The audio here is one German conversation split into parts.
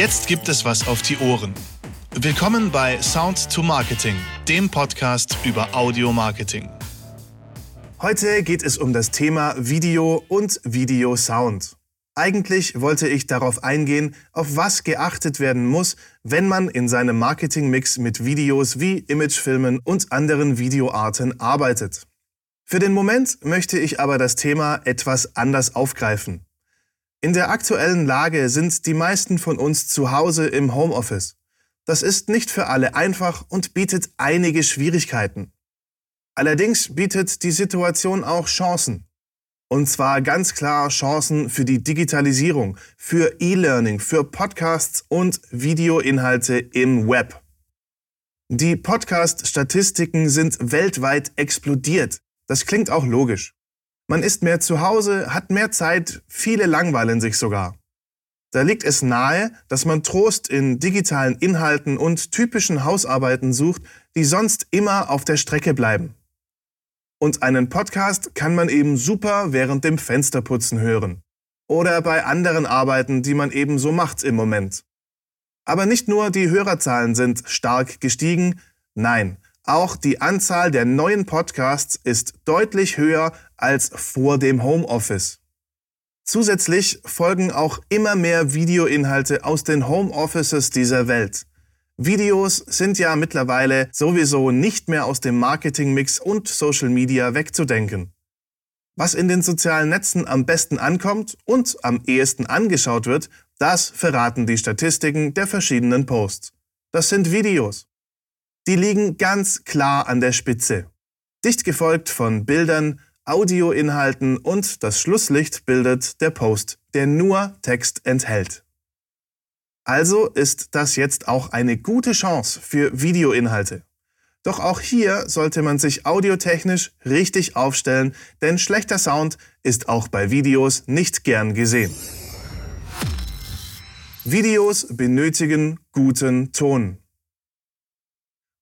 Jetzt gibt es was auf die Ohren. Willkommen bei Sound to Marketing, dem Podcast über Audio Marketing. Heute geht es um das Thema Video und Videosound. Eigentlich wollte ich darauf eingehen, auf was geachtet werden muss, wenn man in seinem Marketingmix mit Videos wie Imagefilmen und anderen Videoarten arbeitet. Für den Moment möchte ich aber das Thema etwas anders aufgreifen. In der aktuellen Lage sind die meisten von uns zu Hause im Homeoffice. Das ist nicht für alle einfach und bietet einige Schwierigkeiten. Allerdings bietet die Situation auch Chancen. Und zwar ganz klar Chancen für die Digitalisierung, für E-Learning, für Podcasts und Videoinhalte im Web. Die Podcast-Statistiken sind weltweit explodiert. Das klingt auch logisch. Man ist mehr zu Hause, hat mehr Zeit, viele langweilen sich sogar. Da liegt es nahe, dass man Trost in digitalen Inhalten und typischen Hausarbeiten sucht, die sonst immer auf der Strecke bleiben. Und einen Podcast kann man eben super während dem Fensterputzen hören. Oder bei anderen Arbeiten, die man eben so macht im Moment. Aber nicht nur die Hörerzahlen sind stark gestiegen, nein, auch die Anzahl der neuen Podcasts ist deutlich höher als vor dem Homeoffice. Zusätzlich folgen auch immer mehr Videoinhalte aus den Homeoffices dieser Welt. Videos sind ja mittlerweile sowieso nicht mehr aus dem Marketingmix und Social Media wegzudenken. Was in den sozialen Netzen am besten ankommt und am ehesten angeschaut wird, das verraten die Statistiken der verschiedenen Posts. Das sind Videos. Die liegen ganz klar an der Spitze. Dicht gefolgt von Bildern, Audioinhalten und das Schlusslicht bildet der Post, der nur Text enthält. Also ist das jetzt auch eine gute Chance für Videoinhalte. Doch auch hier sollte man sich audiotechnisch richtig aufstellen, denn schlechter Sound ist auch bei Videos nicht gern gesehen. Videos benötigen guten Ton.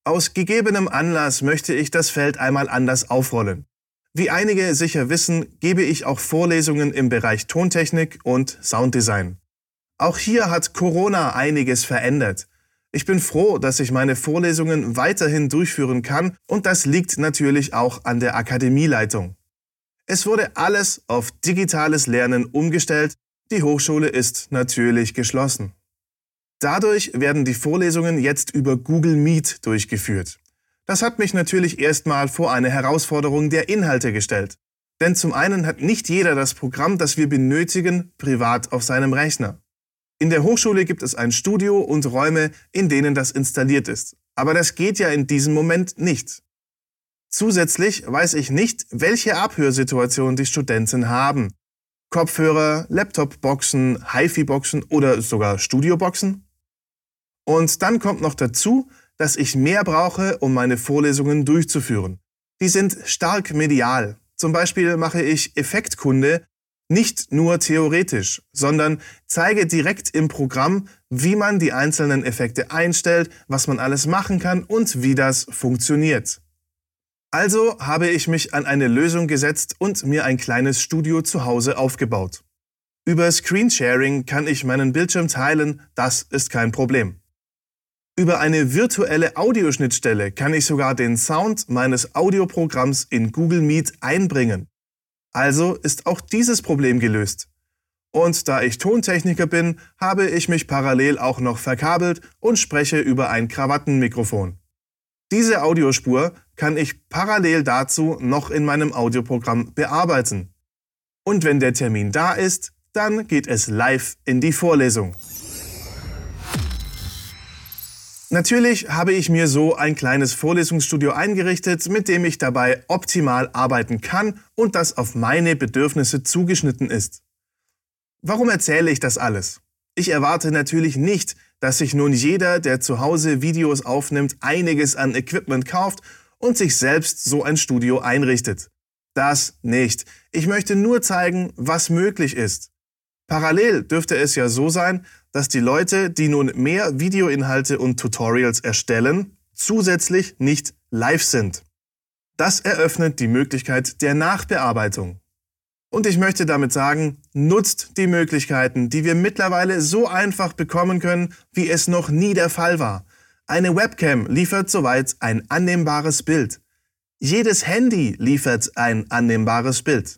Aus gegebenem Anlass möchte ich das Feld einmal anders aufrollen. Wie einige sicher wissen, gebe ich auch Vorlesungen im Bereich Tontechnik und Sounddesign. Auch hier hat Corona einiges verändert. Ich bin froh, dass ich meine Vorlesungen weiterhin durchführen kann und das liegt natürlich auch an der Akademieleitung. Es wurde alles auf digitales Lernen umgestellt, die Hochschule ist natürlich geschlossen. Dadurch werden die Vorlesungen jetzt über Google Meet durchgeführt. Das hat mich natürlich erstmal vor eine Herausforderung der Inhalte gestellt. Denn zum einen hat nicht jeder das Programm, das wir benötigen, privat auf seinem Rechner. In der Hochschule gibt es ein Studio und Räume, in denen das installiert ist. Aber das geht ja in diesem Moment nicht. Zusätzlich weiß ich nicht, welche Abhörsituation die Studenten haben. Kopfhörer, Laptopboxen, HiFi-Boxen oder sogar Studioboxen? Und dann kommt noch dazu, dass ich mehr brauche, um meine Vorlesungen durchzuführen. Die sind stark medial. Zum Beispiel mache ich Effektkunde nicht nur theoretisch, sondern zeige direkt im Programm, wie man die einzelnen Effekte einstellt, was man alles machen kann und wie das funktioniert. Also habe ich mich an eine Lösung gesetzt und mir ein kleines Studio zu Hause aufgebaut. Über Screensharing kann ich meinen Bildschirm teilen, das ist kein Problem. Über eine virtuelle Audioschnittstelle kann ich sogar den Sound meines Audioprogramms in Google Meet einbringen. Also ist auch dieses Problem gelöst. Und da ich Tontechniker bin, habe ich mich parallel auch noch verkabelt und spreche über ein Krawattenmikrofon. Diese Audiospur kann ich parallel dazu noch in meinem Audioprogramm bearbeiten. Und wenn der Termin da ist, dann geht es live in die Vorlesung. Natürlich habe ich mir so ein kleines Vorlesungsstudio eingerichtet, mit dem ich dabei optimal arbeiten kann und das auf meine Bedürfnisse zugeschnitten ist. Warum erzähle ich das alles? Ich erwarte natürlich nicht, dass sich nun jeder, der zu Hause Videos aufnimmt, einiges an Equipment kauft und sich selbst so ein Studio einrichtet. Das nicht. Ich möchte nur zeigen, was möglich ist. Parallel dürfte es ja so sein, dass die Leute, die nun mehr Videoinhalte und Tutorials erstellen, zusätzlich nicht live sind. Das eröffnet die Möglichkeit der Nachbearbeitung. Und ich möchte damit sagen, Nutzt die Möglichkeiten, die wir mittlerweile so einfach bekommen können, wie es noch nie der Fall war. Eine Webcam liefert soweit ein annehmbares Bild. Jedes Handy liefert ein annehmbares Bild.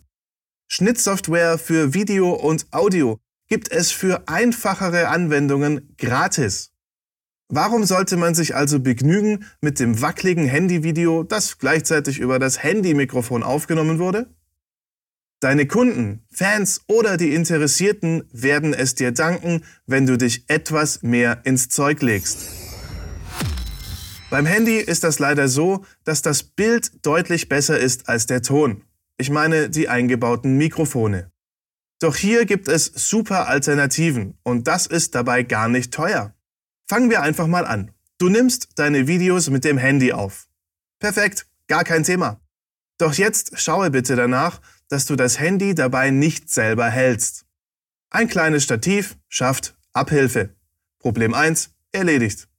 Schnittsoftware für Video und Audio gibt es für einfachere Anwendungen gratis. Warum sollte man sich also begnügen mit dem wackeligen Handyvideo, das gleichzeitig über das Handymikrofon aufgenommen wurde? Deine Kunden, Fans oder die Interessierten werden es dir danken, wenn du dich etwas mehr ins Zeug legst. Beim Handy ist das leider so, dass das Bild deutlich besser ist als der Ton. Ich meine die eingebauten Mikrofone. Doch hier gibt es super Alternativen und das ist dabei gar nicht teuer. Fangen wir einfach mal an. Du nimmst deine Videos mit dem Handy auf. Perfekt, gar kein Thema. Doch jetzt schaue bitte danach, dass du das Handy dabei nicht selber hältst. Ein kleines Stativ schafft Abhilfe. Problem 1 erledigt.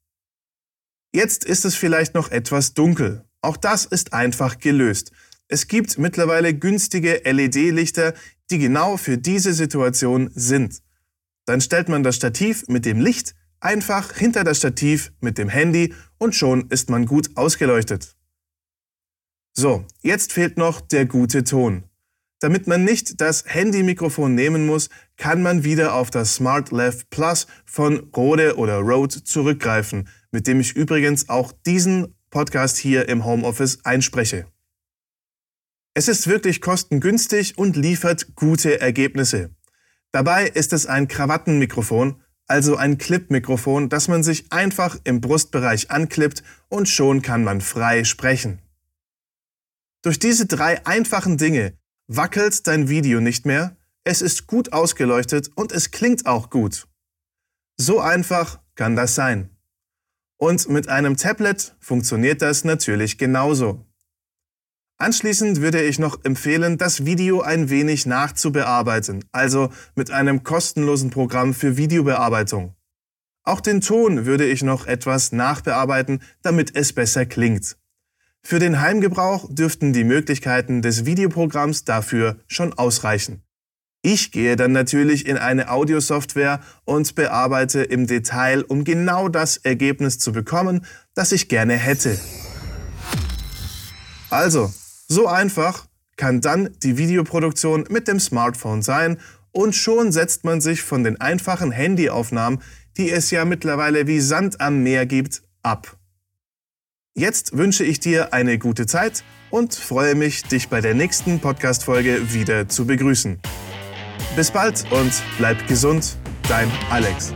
Jetzt ist es vielleicht noch etwas dunkel. Auch das ist einfach gelöst. Es gibt mittlerweile günstige LED-Lichter, die genau für diese Situation sind. Dann stellt man das Stativ mit dem Licht einfach hinter das Stativ mit dem Handy und schon ist man gut ausgeleuchtet. So, jetzt fehlt noch der gute Ton. Damit man nicht das Handy-Mikrofon nehmen muss, kann man wieder auf das Smart Left Plus von Rode oder Rode zurückgreifen, mit dem ich übrigens auch diesen Podcast hier im Homeoffice einspreche. Es ist wirklich kostengünstig und liefert gute Ergebnisse. Dabei ist es ein Krawattenmikrofon, also ein Clip-Mikrofon, das man sich einfach im Brustbereich anklippt und schon kann man frei sprechen. Durch diese drei einfachen Dinge wackelt dein Video nicht mehr, es ist gut ausgeleuchtet und es klingt auch gut. So einfach kann das sein. Und mit einem Tablet funktioniert das natürlich genauso. Anschließend würde ich noch empfehlen, das Video ein wenig nachzubearbeiten, also mit einem kostenlosen Programm für Videobearbeitung. Auch den Ton würde ich noch etwas nachbearbeiten, damit es besser klingt. Für den Heimgebrauch dürften die Möglichkeiten des Videoprogramms dafür schon ausreichen. Ich gehe dann natürlich in eine Audiosoftware und bearbeite im Detail, um genau das Ergebnis zu bekommen, das ich gerne hätte. Also, so einfach kann dann die Videoproduktion mit dem Smartphone sein und schon setzt man sich von den einfachen Handyaufnahmen, die es ja mittlerweile wie Sand am Meer gibt, ab. Jetzt wünsche ich dir eine gute Zeit und freue mich, dich bei der nächsten Podcast-Folge wieder zu begrüßen. Bis bald und bleib gesund, dein Alex.